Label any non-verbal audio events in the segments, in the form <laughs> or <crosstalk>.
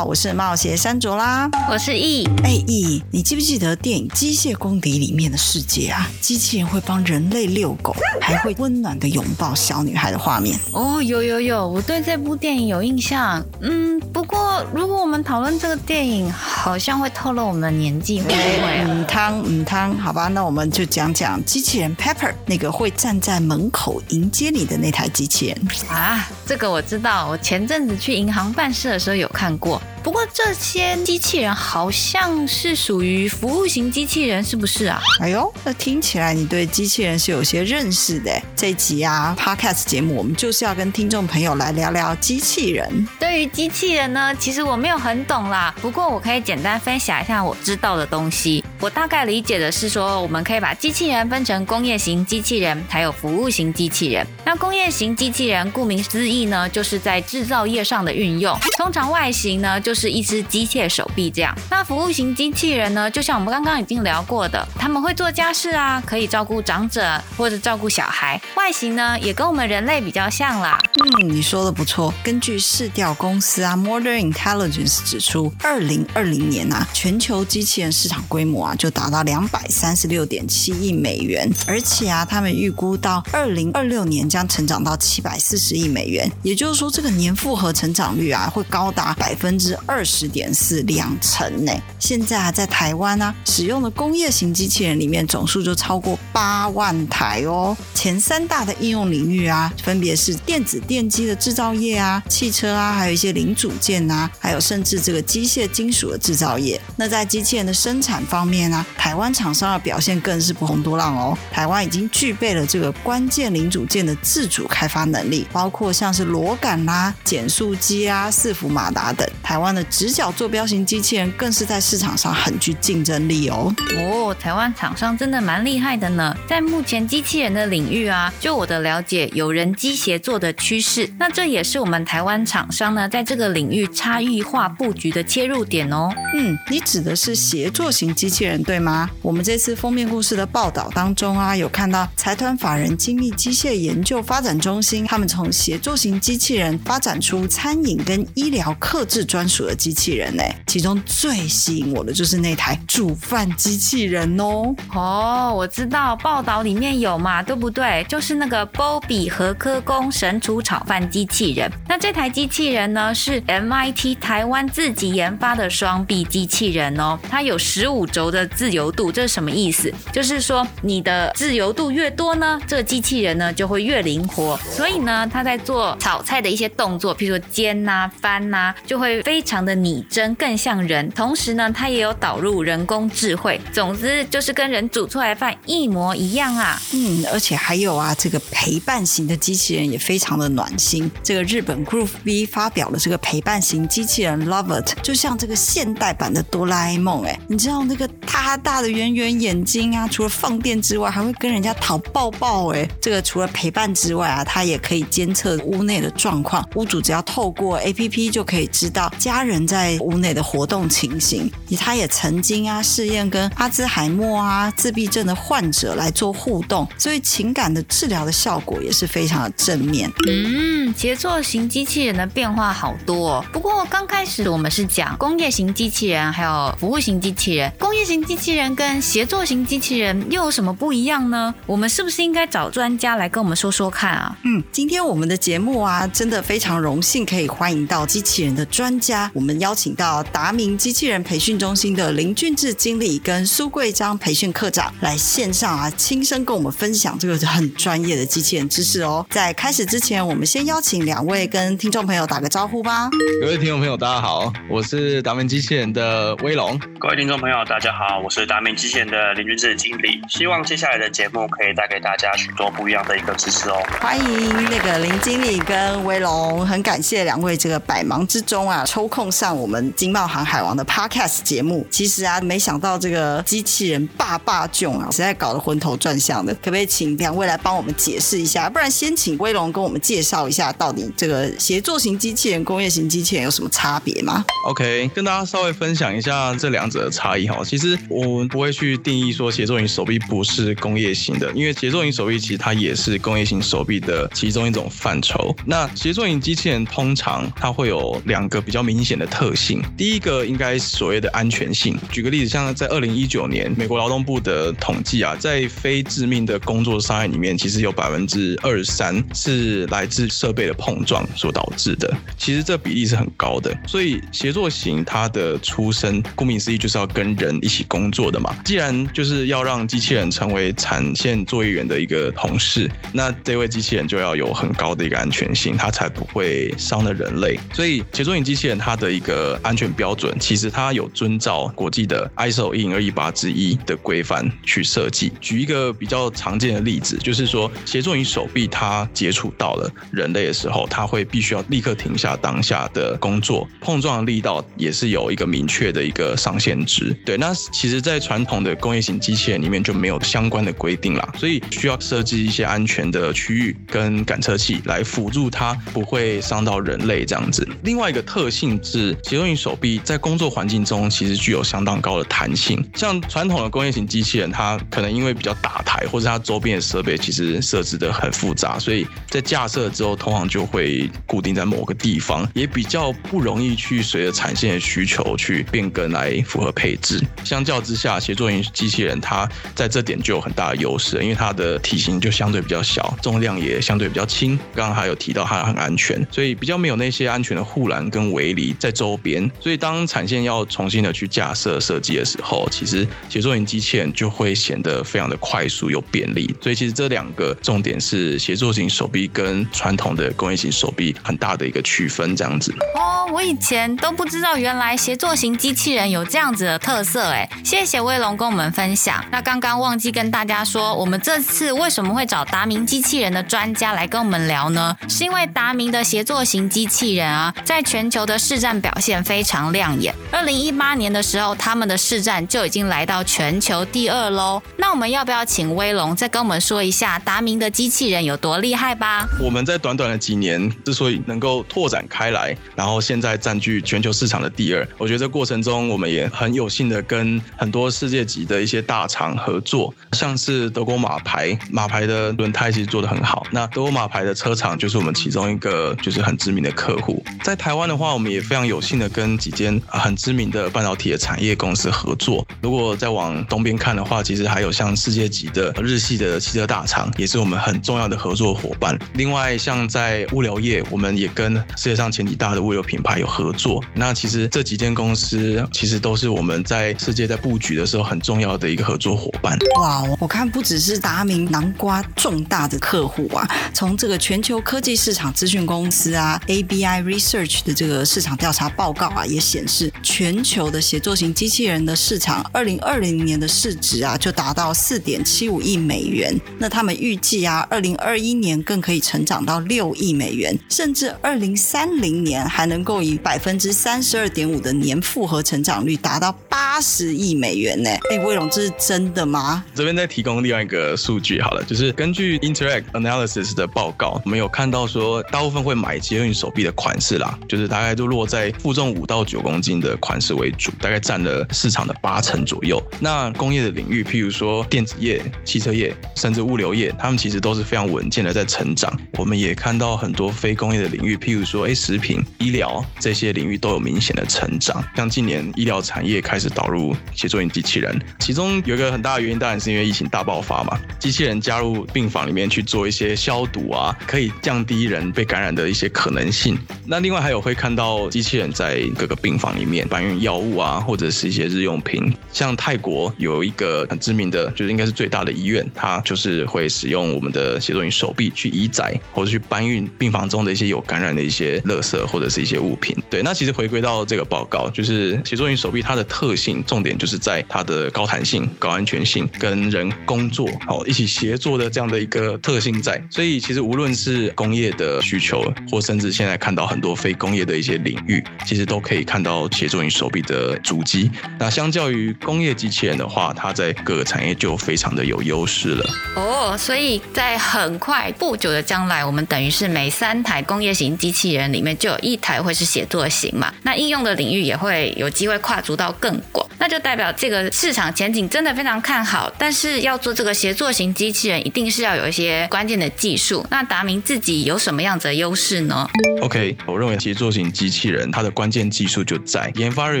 好，我是冒险山卓啦，我是易。哎，易，你记不记得电影《机械公敌》里面的世界啊？机器人会帮人类遛狗，<laughs> 还会温暖的拥抱小女孩的画面。哦，有有有，我对这部电影有印象。嗯，不过如果我们讨论这个电影，好像会透露我们的年纪，会不会啊？嗯，汤嗯汤，好吧，那我们就讲讲机器人 Pepper，那个会站在门口迎接你的那台机器人啊。这个我知道，我前阵子去银行办事的时候有看过。不过这些机器人好像是属于服务型机器人，是不是啊？哎呦，那听起来你对机器人是有些认识的。这集啊，Podcast 节目我们就是要跟听众朋友来聊聊机器人。对于机器人呢，其实我没有很懂啦，不过我可以简单分享一下我知道的东西。我大概理解的是说，我们可以把机器人分成工业型机器人，还有服务型机器人。那工业型机器人顾名思义呢，就是在制造业上的运用，通常外形呢就。是一只机械手臂这样。那服务型机器人呢？就像我们刚刚已经聊过的，他们会做家事啊，可以照顾长者或者照顾小孩。外形呢，也跟我们人类比较像啦。嗯，你说的不错。根据市调公司啊，Modern Intelligence 指出，二零二零年啊，全球机器人市场规模啊，就达到两百三十六点七亿美元。而且啊，他们预估到二零二六年将成长到七百四十亿美元。也就是说，这个年复合成长率啊，会高达百分之。二十点四两成呢！现在啊，在台湾啊，使用的工业型机器人里面总数就超过八万台哦。前三大的应用领域啊，分别是电子电机的制造业啊、汽车啊，还有一些零组件啊，还有甚至这个机械金属的制造业。那在机器人的生产方面啊，台湾厂商的表现更是不遑多浪哦。台湾已经具备了这个关键零组件的自主开发能力，包括像是螺杆啦、减速机啊、伺服马达等。台湾的直角坐标型机器人更是在市场上很具竞争力哦。哦，台湾厂商真的蛮厉害的呢。在目前机器人的领域啊，就我的了解，有人机协作的趋势。那这也是我们台湾厂商呢，在这个领域差异化布局的切入点哦。嗯，你指的是协作型机器人人对吗？我们这次封面故事的报道当中啊，有看到财团法人精密机械研究发展中心，他们从协作型机器人发展出餐饮跟医疗客制专属的机器人呢。其中最吸引我的就是那台煮饭机器人哦。哦，我知道报道里面有嘛，对不对？就是那个波比和科工神厨炒饭机器人。那这台机器人呢，是 MIT 台湾自己研发的双臂机器人哦。它有十五轴的自由度，这是什么意思？就是说你的自由度越多呢，这个机器人呢就会越灵活。所以呢，它在做炒菜的一些动作，譬如说煎呐、翻呐、就会非常的拟真，更像人。同时呢，它也有导入人工智慧。总之就是跟人煮出来饭一模一样啊。嗯，而且还有啊，这个陪伴型的机器人也非常的暖心。这个日本 Groove B 发表了这个陪伴型机器人 Lovert，就像这个现代版的哆啦 A 梦。哎，你知道那个大大的圆圆眼睛啊，除了放电之外，还会跟人家讨抱抱。哎，这个除了陪伴之外啊，它也可以监测屋内的状况。屋主只要透过 APP 就可以知道家人在屋内的活动情形。他也曾经啊试验跟阿兹海默啊自闭症的患者来做互动，所以情感的治疗的效果也是非常的正面。嗯，杰作型机器人的变化好多哦。不过刚开始我们是讲工业型机器人，还有服务型机器人。工业型机器人跟协作型机器人又有什么不一样呢？我们是不是应该找专家来跟我们说说看啊？嗯，今天我们的节目啊，真的非常荣幸可以欢迎到机器人的专家，我们邀请到达明机器人培训中心的林俊志经理跟苏贵章培训课长来线上啊，亲身跟我们分享这个很专业的机器人知识哦。在开始之前，我们先邀请两位跟听众朋友打个招呼吧。各位听众朋友，大家好，我是达明机器人的威龙。各位听众朋友，大家好，好，我是达明机器人的林君志经理。希望接下来的节目可以带给大家许多不一样的一个知识哦。欢迎那个林经理跟威龙，很感谢两位这个百忙之中啊抽空上我们经贸航海王的 Podcast 节目。其实啊，没想到这个机器人爸爸囧啊，实在搞得昏头转向的。可不可以请两位来帮我们解释一下？不然先请威龙跟我们介绍一下，到底这个协作型机器人、工业型机器人有什么差别吗？OK，跟大家稍微分享一下这两者的差异哈。其实我们不会去定义说协作型手臂不是工业型的，因为协作型手臂其实它也是工业型手臂的其中一种范畴。那协作型机器人通常它会有两个比较明显的特性，第一个应该所谓的安全性。举个例子，像在二零一九年美国劳动部的统计啊，在非致命的工作伤害里面，其实有百分之二十三是来自设备的碰撞所导致的。其实这比例是很高的。所以协作型它的出身，顾名思义就是要跟人一起工作的嘛。既然就是要让机器人成为产线作业员的一个同事，那这位机器人就要有很高的一个安全性，它才不会伤了人类。所以协作型机器人它的一个安全标准，其实它有遵照国际的 ISO 一零二一八之一的规范去设计。举一个比较常见的例子，就是说协作型手臂它接触到了人类的时候，它会必须要立刻停下当下的工作，碰撞力道也是有一个明确的一个上限值。对，那其实，在传统的工业型机器人里面就没有相关的规定啦，所以需要设计一些安全的区域跟感测器来辅助它不会伤到人类这样子。另外一个特性是协作型手臂在工作环境中其实具有相当高的弹性，像传统的工业型机器人，它可能因为比较大台，或者它周边的设备其实设置的很复杂，所以在架设之后通常就会固定在某个地方，也比较不容易去随着产线的需求去变更来符合配置。像相较之下，协作型机器人它在这点就有很大的优势，因为它的体型就相对比较小，重量也相对比较轻。刚刚还有提到它很安全，所以比较没有那些安全的护栏跟围篱在周边。所以当产线要重新的去架设设计的时候，其实协作型机器人就会显得非常的快速又便利。所以其实这两个重点是协作型手臂跟传统的工业型手臂很大的一个区分，这样子。哦，我以前都不知道原来协作型机器人有这样子的特色，哎，谢谢威龙跟我们分享。那刚刚忘记跟大家说，我们这次为什么会找达明机器人的专家来跟我们聊呢？是因为达明的协作型机器人啊，在全球的市占表现非常亮眼。二零一八年的时候，他们的市占就已经来到全球第二喽。那我们要不要请威龙再跟我们说一下达明的机器人有多厉害吧？我们在短短的几年之所以能够拓展开来，然后现在占据全球市场的第二，我觉得这过程中我们也很有幸的跟很多世界级的一些大厂合作，像是德国马牌，马牌的轮胎其实做得很好。那德国马牌的车厂就是我们其中一个就是很知名的客户。在台湾的话，我们也非常有幸的跟几间很知名的半导体的产业公司合作。如果再往东边看的话，其实还有像世界级的日系的汽车大厂，也是我们很重要的合作伙伴。另外，像在物流业，我们也跟世界上前几大的物流品牌有合作。那其实这几间公司其实都是我们在世界在布局的时候很重要的一个合作伙伴。哇，我看不只是达明南瓜重大的客户啊，从这个全球科技市场资讯公司啊，ABI Research 的这个市场调查报告啊，也显示全球的协作型机器人的市场，二零二零年的市值啊，就达到四点七五亿美元。那他们预计啊，二零二一年更可以成长到六亿美元，甚至二零三零年还能够以百分之三十二点五的年复合成长率达到八十亿美元呢。哎，威龙，这是真的吗？这边再提供另外一个数据好了，就是根据 Interact Analysis 的报告，我们有看到说，大部分会买捷运手臂的款式啦，就是大概都落在负重五到九公斤的款式为主，大概占了市场的八成左右。那工业的领域，譬如说电子业、汽车业，甚至物流业，他们其实都是非常稳健的在成长。我们也看到很多非工业的领域，譬如说，哎，食品、医疗这些领域都有明显的成长。像近年医疗产业开始导入协作型机器人，其中有一个很大的原因，当然是因为疫情大爆发嘛，机器人加入病房里面去做一些消毒啊，可以降低人被感染的一些可能性。那另外还有会看到机器人在各个病房里面搬运药物啊，或者是一些日用品。像泰国有一个很知名的，就是应该是最大的医院，它就是会使用我们的协作型手臂去移载或者去搬运病房中的一些有感染的一些垃圾或者是一些物品。对，那其实回归到这个报告，就是协作型手臂它的特性，重点。就是在它的高弹性、高安全性，跟人工作好一起协作的这样的一个特性在。所以其实无论是工业的需求，或甚至现在看到很多非工业的一些领域，其实都可以看到协作型手臂的主机。那相较于工业机器人的话，它在各个产业就非常的有优势了。哦，所以在很快不久的将来，我们等于是每三台工业型机器人里面就有一台会是协作型嘛？那应用的领域也会有机会跨足到更广，那就代表这个市场前景真的非常看好。但是要做这个协作型机器人，一定是要有一些关键的技术。那达明自己有什么样子的优势呢？OK，我认为协作型机器人它的关键技术就在研发人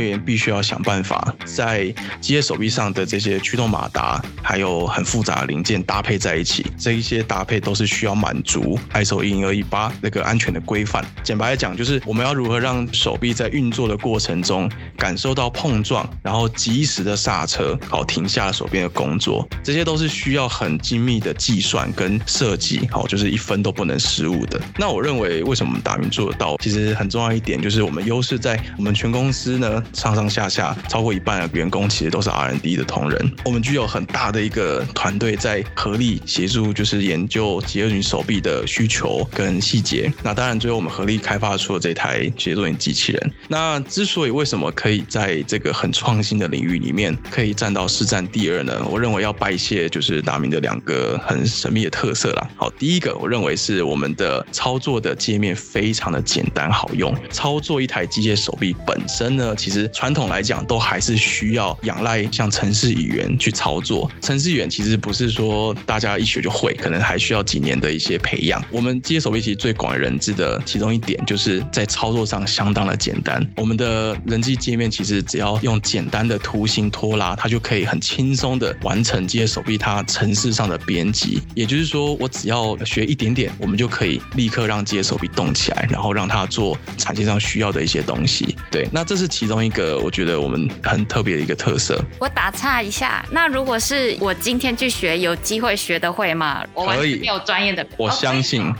员必须要想办法在机械手臂上的这些驱动马达，还有很复杂的零件搭配在一起。这一些搭配都是需要满足 ISO 一零二一八那个安全的规范。简白来讲，就是我们要如何让手臂在运作的过程中感受到碰撞，然后及时的刹车，好停下手边的工作。这些都是需要很精密的计算跟设计，好就是一分都不能失误的。那我认为，为什么我们达明做得到？其实很重要一点就是我们优势在我们全公司呢，上上下下超过一半的员工其实都是 R&D 的同仁。我们具有很大的一个团队在合力协助，就是研究协作型手臂的需求跟细节。那当然，最后我们合力开发出了这台协作云机器人。那之所以为什么可以在这个很创新的领领域里面可以占到市占第二呢？我认为要拜谢就是达明的两个很神秘的特色啦。好，第一个我认为是我们的操作的界面非常的简单好用。操作一台机械手臂本身呢，其实传统来讲都还是需要仰赖像程式语言去操作。程式语言其实不是说大家一学就会，可能还需要几年的一些培养。我们机械手臂其实最广为人知的其中一点，就是在操作上相当的简单。我们的人机界面其实只要用简单的图形拖拉，它就可以很轻松的完成机械手臂它程式上的编辑。也就是说，我只要学一点点，我们就可以立刻让机械手臂动起来，然后让它做产线上需要的一些东西。对，那这是其中一个我觉得我们很特别的一个特色。我打岔一下，那如果是我今天去学，有机会学得会吗？可以，有专业的，我相信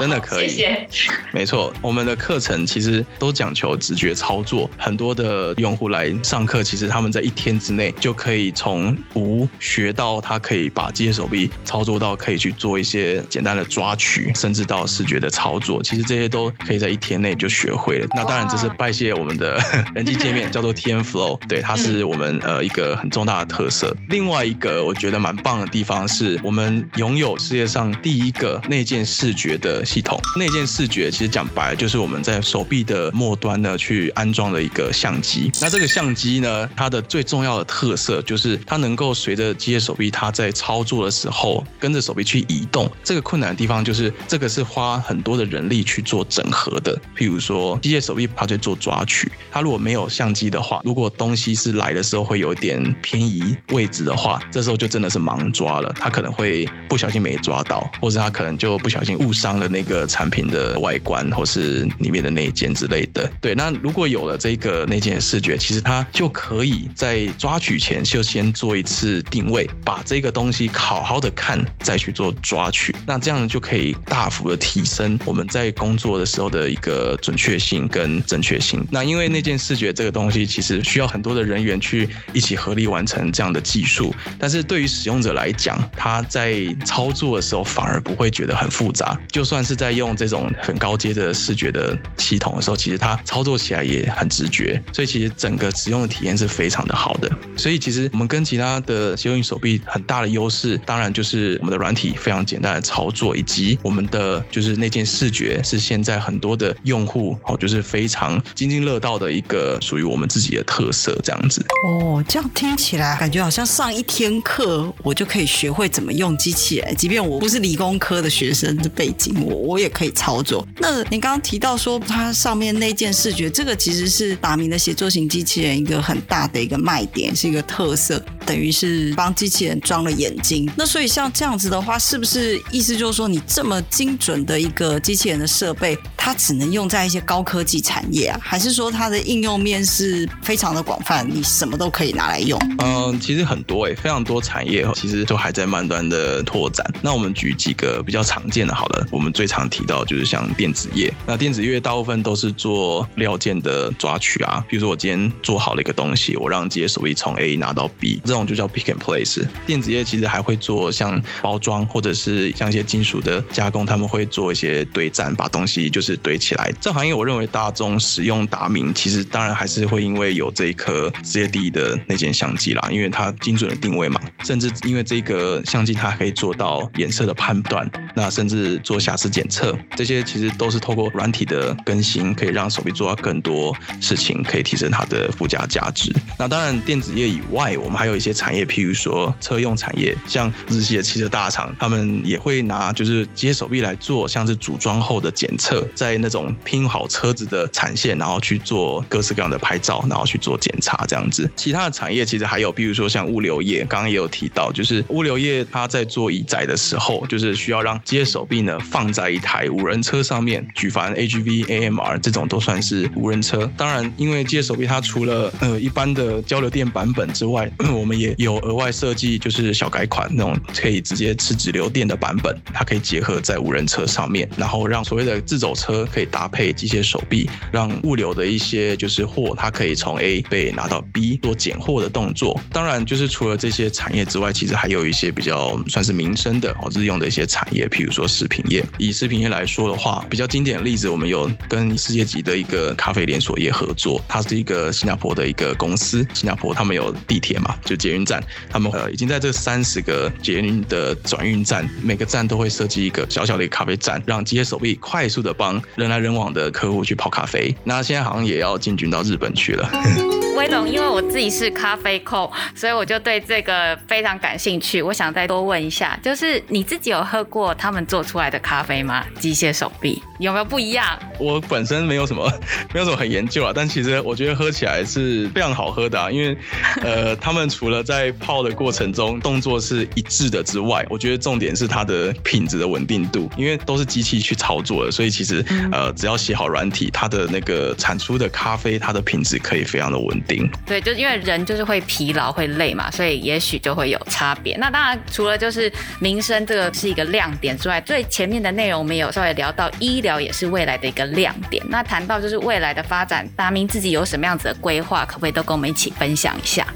真的可以。谢谢。没错，我们的课程其实都讲求直觉操作，很多的用户来上课，其实他们在一天之内就可以从无学到他可以把机械手臂操作到可以去做一些简单的抓取，甚至到视觉的操作，其实这些都可以在一天内就学会了。那当然这是拜谢我们的 <laughs> 人机界面叫做 TM Flow，对，它是我们呃一个很重大的特色。另外一个我觉得蛮棒的地方是我们拥有世界上第一个内建视觉的系统。内建视觉其实讲白了就是我们在手臂的末端呢去安装了一个相机。那这个相机呢，它的最重要的特色就是它能够随着机械手臂它在操作的时候跟着手臂去移动。这个困难的地方就是这个是花很多的人力去做整合的。譬如说机械手臂它在做抓取，它如果没有相机的话，如果东西是来的时候会有点偏移位置的话，这时候就真的是盲抓了。它可能会不小心没抓到，或者它可能就不小心误伤了那个产品的外观或是里面的内件之类的。对，那如果有了这个内件视觉，其实它就可以在抓取前就先做一次定位，把这个东西好好的看，再去做抓取。那这样就可以大幅的提升我们在工作的时候的一个准确性跟正确性。那因为那件视觉这个东西，其实需要很多的人员去一起合力完成这样的技术，但是对于使用者来讲，他在操作的时候反而不会觉得很复杂。就算是在用这种很高阶的视觉的系统的时候，其实它操作起来也很直觉。所以其实整个使用的体验是非非常的好的。所以其实我们跟其他的协作型手臂很大的优势，当然就是我们的软体非常简单的操作，以及我们的就是那件视觉是现在很多的用户哦，就是非常津津乐道的一个属于我们自己的特色这样子。哦，这样听起来感觉好像上一天课，我就可以学会怎么用机器人，即便我不是理工科的学生的背景，我我也可以操作。那你刚刚提到说它上面那件视觉，这个其实是达明的协作型机器人一个很大的一个卖点，是一个特色。等于是帮机器人装了眼睛。那所以像这样子的话，是不是意思就是说，你这么精准的一个机器人的设备，它只能用在一些高科技产业啊？还是说它的应用面是非常的广泛，你什么都可以拿来用？嗯，其实很多诶、欸，非常多产业其实都还在慢端的拓展。那我们举几个比较常见的，好了，我们最常提到就是像电子业。那电子业大部分都是做料件的抓取啊，比如说我今天做好了一个东西，我让机械手臂从 A 拿到 B，这种就叫 pick and place。电子业其实还会做像包装或者是像一些金属的加工，他们会做一些堆栈，把东西就是堆起来。这行业我认为大众使用达明，其实当然还是会因为有这一颗世界第一的那件相机啦，因为它精准的定位嘛，甚至因为这个相机它可以做到颜色的判断，那甚至做瑕疵检测，这些其实都是透过软体的更新，可以让手臂做到更多事情，可以提升它的附加价值。那当然电子业以外，我们还有一些产业，譬如说车用产业，像日系的汽车大厂，他们也会拿就是机械手臂来做，像是组装后的检测，在那种拼好车子的产线，然后去做各式各样的拍照，然后去做检查这样子。其他的产业其实还有，比如说像物流业，刚刚也有提到，就是物流业它在做移载的时候，就是需要让机械手臂呢放在一台无人车上面，举凡 AGV、AMR 这种都算是无人车。当然，因为机械手臂它除了呃一般的交流电版本之外，<clears throat> 我们也有额外设计，就是小改款那种可以直接吃直流电的版本，它可以结合在无人车上面，然后让所谓的自走车可以搭配机械手臂，让物流的一些就是货，它可以从 A 被拿到 B 做拣货的动作。当然，就是除了这些产业之外，其实还有一些比较算是民生的哦日用的一些产业，譬如说食品业。以食品业来说的话，比较经典的例子，我们有跟世界级的一个咖啡连锁业合作，它是一个新加坡的一个公司，新加坡他们有地铁嘛，就捷运站，他们呃已经在这三十个捷运的转运站，每个站都会设计一个小小的一个咖啡站，让机械手臂快速的帮人来人往的客户去泡咖啡。那现在好像也要进军到日本去了。<laughs> 威龙，因为我自己是咖啡控，所以我就对这个非常感兴趣。我想再多问一下，就是你自己有喝过他们做出来的咖啡吗？机械手臂有没有不一样？我本身没有什么，<laughs> 没有什么很研究啊，但其实我觉得喝起来是非常好喝的啊。因为呃，他们除了在泡的过程中动作是一致的之外，我觉得重点是它的品质的稳定度，因为都是机器去操作的，所以其实呃，只要写好软体，它的那个产出的咖啡，它的品质可以非常的稳定。对，就是因为人就是会疲劳会累嘛，所以也许就会有差别。那当然，除了就是民生这个是一个亮点之外，最前面的内容我们也有稍微聊到医疗也是未来的一个亮点。那谈到就是未来的发展，达明自己有什么样子的规划，可不可以都跟我们一起分享一下？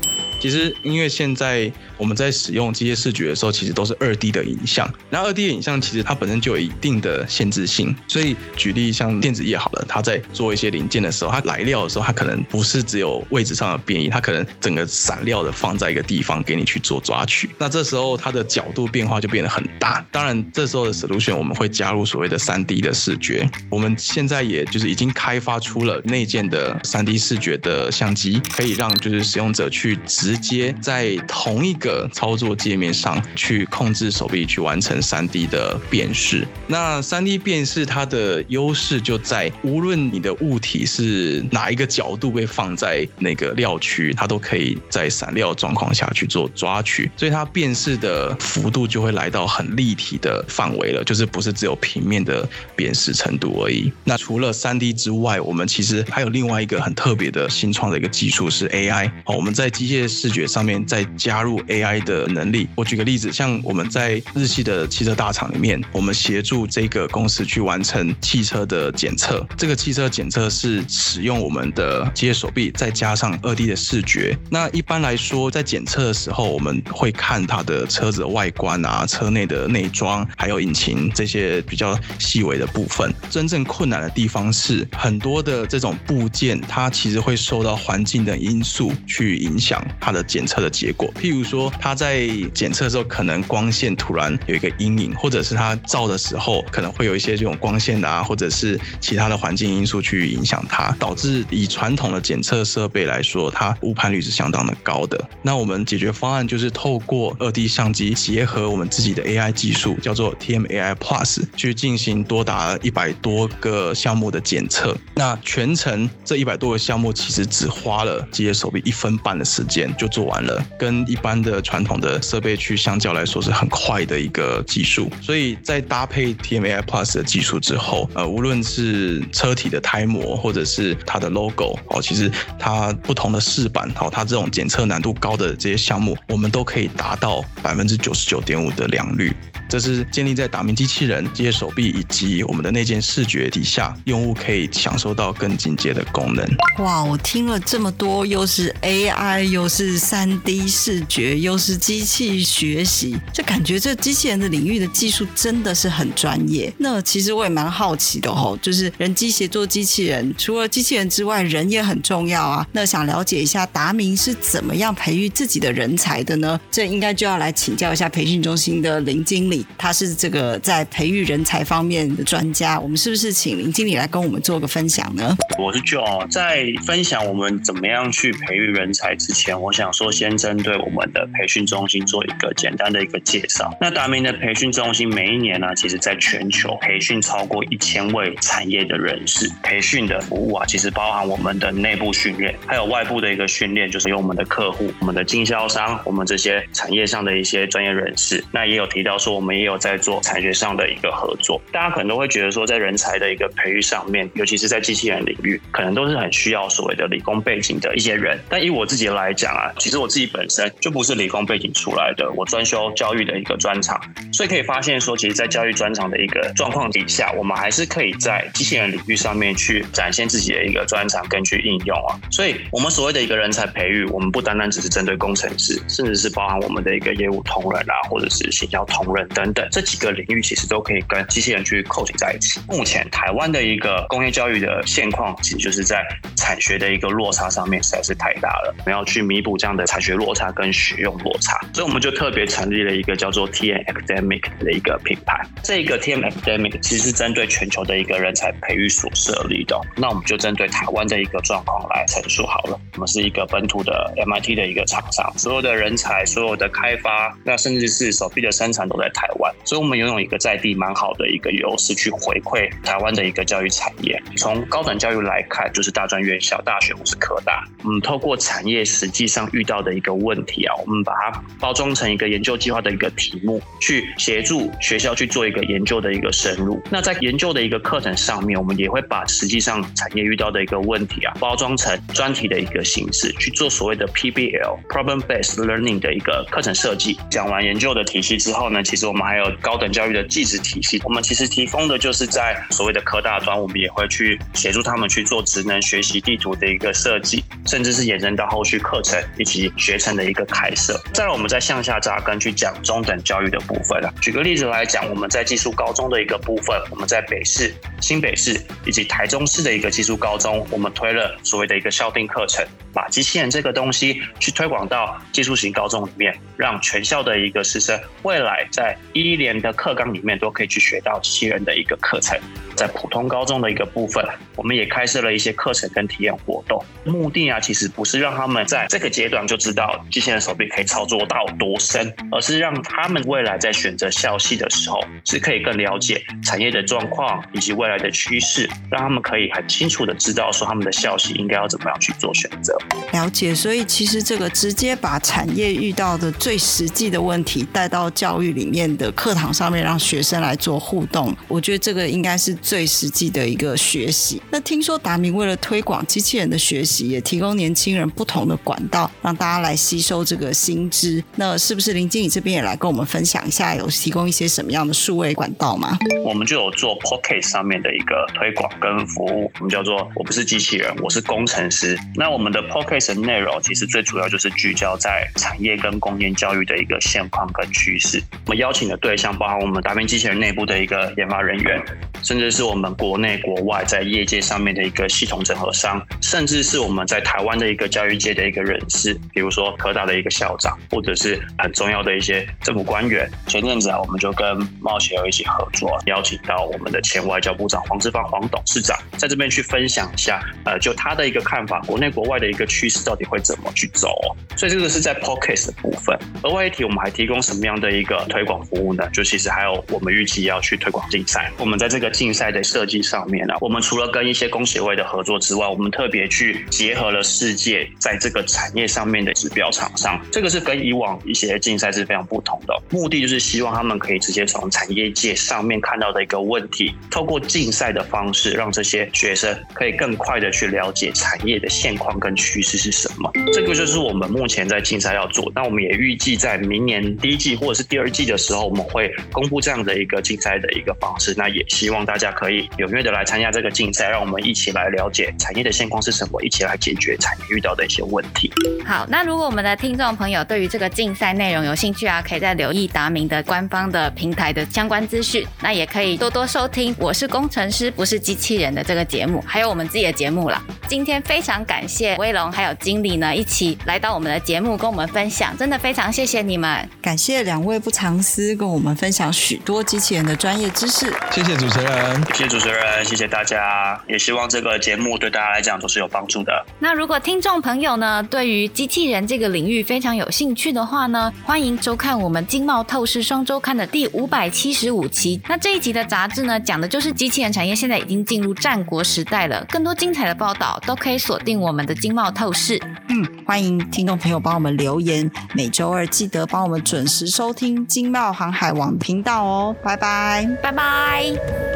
其实，因为现在我们在使用机械视觉的时候，其实都是二 D 的影像。然后二 D 的影像其实它本身就有一定的限制性。所以举例像电子业好了，它在做一些零件的时候，它来料的时候，它可能不是只有位置上的变异，它可能整个散料的放在一个地方给你去做抓取。那这时候它的角度变化就变得很大。当然，这时候的 solution 我们会加入所谓的三 D 的视觉。我们现在也就是已经开发出了内建的三 D 视觉的相机，可以让就是使用者去。直接在同一个 <laughs> 个操作界面上去控制手臂，去完成 3D 的辨识。那 3D 辨识它的优势就在，无论你的物体是哪一个角度被放在那个料区，它都可以在散料状况下去做抓取，所以它辨识的幅度就会来到很立体的范围了，就是不是只有平面的辨识程度而已。那除了 3D 之外，我们其实还有另外一个很特别的新创的一个技术是 AI。好，我们在机械视觉上面再加入 AI AI 的能力。我举个例子，像我们在日系的汽车大厂里面，我们协助这个公司去完成汽车的检测。这个汽车检测是使用我们的机械手臂，再加上二 D 的视觉。那一般来说，在检测的时候，我们会看它的车子的外观啊，车内的内装，还有引擎这些比较细微的部分。真正困难的地方是，很多的这种部件，它其实会受到环境的因素去影响。它的检测的结果，譬如说它在检测的时候，可能光线突然有一个阴影，或者是他照的时候可能会有一些这种光线啊，或者是其他的环境因素去影响它，导致以传统的检测设备来说，它误判率是相当的高的。那我们解决方案就是透过二 D 相机结合我们自己的 AI 技术，叫做 TMAI Plus，去进行多达一百多个项目的检测。那全程这一百多个项目其实只花了机械手臂一分半的时间就做完了，跟一般的传统的设备去相较来说是很快的一个技术。所以在搭配 TMAI Plus 的技术之后，呃，无论是车体的胎模或者是它的 logo 哦，其实它不同的饰板哦，它这种检测难度高的这些项目，我们都可以达到百分之九十九点五的良率。这是建立在打鸣机器人、机械手臂以及我们的内建视觉底下，用户可以享受到更进阶的功能。哇，我听了这么多，又是 AI，又是 3D 视觉，又是机器学习，就感觉这机器人的领域的技术真的是很专业。那其实我也蛮好奇的哦，就是人机协作机器人，除了机器人之外，人也很重要啊。那想了解一下达明是怎么样培育自己的人才的呢？这应该就要来请教一下培训中心的林经理。他是这个在培育人才方面的专家，我们是不是请林经理来跟我们做个分享呢？我是 Joe，在分享我们怎么样去培育人才之前，我想说先针对我们的培训中心做一个简单的一个介绍。那达明的培训中心每一年呢、其实在全球培训超过一千位产业的人士，培训的服务啊，其实包含我们的内部训练，还有外部的一个训练，就是有我们的客户、我们的经销商、我们这些产业上的一些专业人士。那也有提到说。我们也有在做产学上的一个合作，大家可能都会觉得说，在人才的一个培育上面，尤其是在机器人领域，可能都是很需要所谓的理工背景的一些人。但以我自己来讲啊，其实我自己本身就不是理工背景出来的，我专修教育的一个专长，所以可以发现说，其实，在教育专长的一个状况底下，我们还是可以在机器人领域上面去展现自己的一个专长跟去应用啊。所以，我们所谓的一个人才培育，我们不单单只是针对工程师，甚至是包含我们的一个业务同仁啊，或者是行销同仁。等等这几个领域，其实都可以跟机器人去扣紧在一起。目前台湾的一个工业教育的现况，其实就是在产学的一个落差上面实在是太大了。我们要去弥补这样的产学落差跟学用落差，所以我们就特别成立了一个叫做 TM Academic 的一个品牌。这个 TM Academic 其实是针对全球的一个人才培育所设立的。那我们就针对台湾的一个状况来陈述好了。我们是一个本土的 MIT 的一个厂商，所有的人才、所有的开发，那甚至是手臂的生产都在台湾，所以我们拥有一个在地蛮好的一个优势，去回馈台湾的一个教育产业。从高等教育来看，就是大专院小、大学或是科大，我们透过产业实际上遇到的一个问题啊，我们把它包装成一个研究计划的一个题目，去协助学校去做一个研究的一个深入。那在研究的一个课程上面，我们也会把实际上产业遇到的一个问题啊，包装成专题的一个形式去做所谓的 PBL（Problem-Based Learning） 的一个课程设计。讲完研究的体系之后呢，其实我们还有高等教育的技职体系。我们其实提供的就是在所谓的科大端，我们也会去协助他们去做职能学习地图的一个设计，甚至是延伸到后续课程以及学程的一个开设。再来，我们再向下扎根去讲中等教育的部分了。举个例子来讲，我们在技术高中的一个部分，我们在北市、新北市以及台中市的一个技术高中，我们推了所谓的一个校定课程。把机器人这个东西去推广到技术型高中里面，让全校的一个师生未来在一年的课纲里面都可以去学到机器人的一个课程。在普通高中的一个部分，我们也开设了一些课程跟体验活动。目的啊，其实不是让他们在这个阶段就知道机器人手臂可以操作到多深，而是让他们未来在选择校系的时候，是可以更了解产业的状况以及未来的趋势，让他们可以很清楚的知道说他们的校系应该要怎么样去做选择。了解，所以其实这个直接把产业遇到的最实际的问题带到教育里面的课堂上面，让学生来做互动，我觉得这个应该是。最实际的一个学习。那听说达明为了推广机器人的学习，也提供年轻人不同的管道，让大家来吸收这个新知。那是不是林经理这边也来跟我们分享一下，有提供一些什么样的数位管道吗？我们就有做 Pocket 上面的一个推广跟服务，我们叫做“我不是机器人，我是工程师”。那我们的 Pocket 内容其实最主要就是聚焦在产业跟工业教育的一个现况跟趋势。我们邀请的对象包含我们达明机器人内部的一个研发人员。甚至是我们国内国外在业界上面的一个系统整合商，甚至是我们在台湾的一个教育界的一个人士，比如说科大的一个校长，或者是很重要的一些政府官员。前阵子啊，我们就跟贸协有一起合作，邀请到我们的前外交部长黄志芳黄董事长，在这边去分享一下，呃，就他的一个看法，国内国外的一个趋势到底会怎么去走。所以这个是在 Podcast 的部分。额外一提，我们还提供什么样的一个推广服务呢？就其实还有我们预计要去推广竞赛。我们在这个竞赛的设计上面呢，我们除了跟一些工协会的合作之外，我们特别去结合了世界在这个产业上面的指标厂商。这个是跟以往一些竞赛是非常不同的。目的就是希望他们可以直接从产业界上面看到的一个问题，透过竞赛的方式，让这些学生可以更快的去了解产业的现况跟趋势是什么。这个就是我们目前在竞赛要做。那我们也预计在明年第一季或者是第二季的时候，我们会公布这样的一个竞赛的一个方式。那也希望望大家可以踊跃的来参加这个竞赛，让我们一起来了解产业的现况是什么，一起来解决产业遇到的一些问题。好，那如果我们的听众朋友对于这个竞赛内容有兴趣啊，可以再留意达明的官方的平台的相关资讯。那也可以多多收听《我是工程师不是机器人》的这个节目，还有我们自己的节目啦。今天非常感谢威龙还有经理呢，一起来到我们的节目跟我们分享，真的非常谢谢你们。感谢两位不藏私跟我们分享许多机器人的专业知识。谢谢主持人，谢谢主持人，谢谢大家，也希望这个节目对大家来讲都是有帮助的。那如果听众朋友呢，对于机器人这个领域非常有兴趣的话呢，欢迎收看我们《经贸透视双周刊》的第五百七十五期。那这一集的杂志呢，讲的就是机器人产业现在已经进入战国时代了。更多精彩的报道都可以锁定我们的《经贸透视》。嗯，欢迎听众朋友帮我们留言，每周二记得帮我们准时收听经贸航海网频道哦。拜拜，拜拜。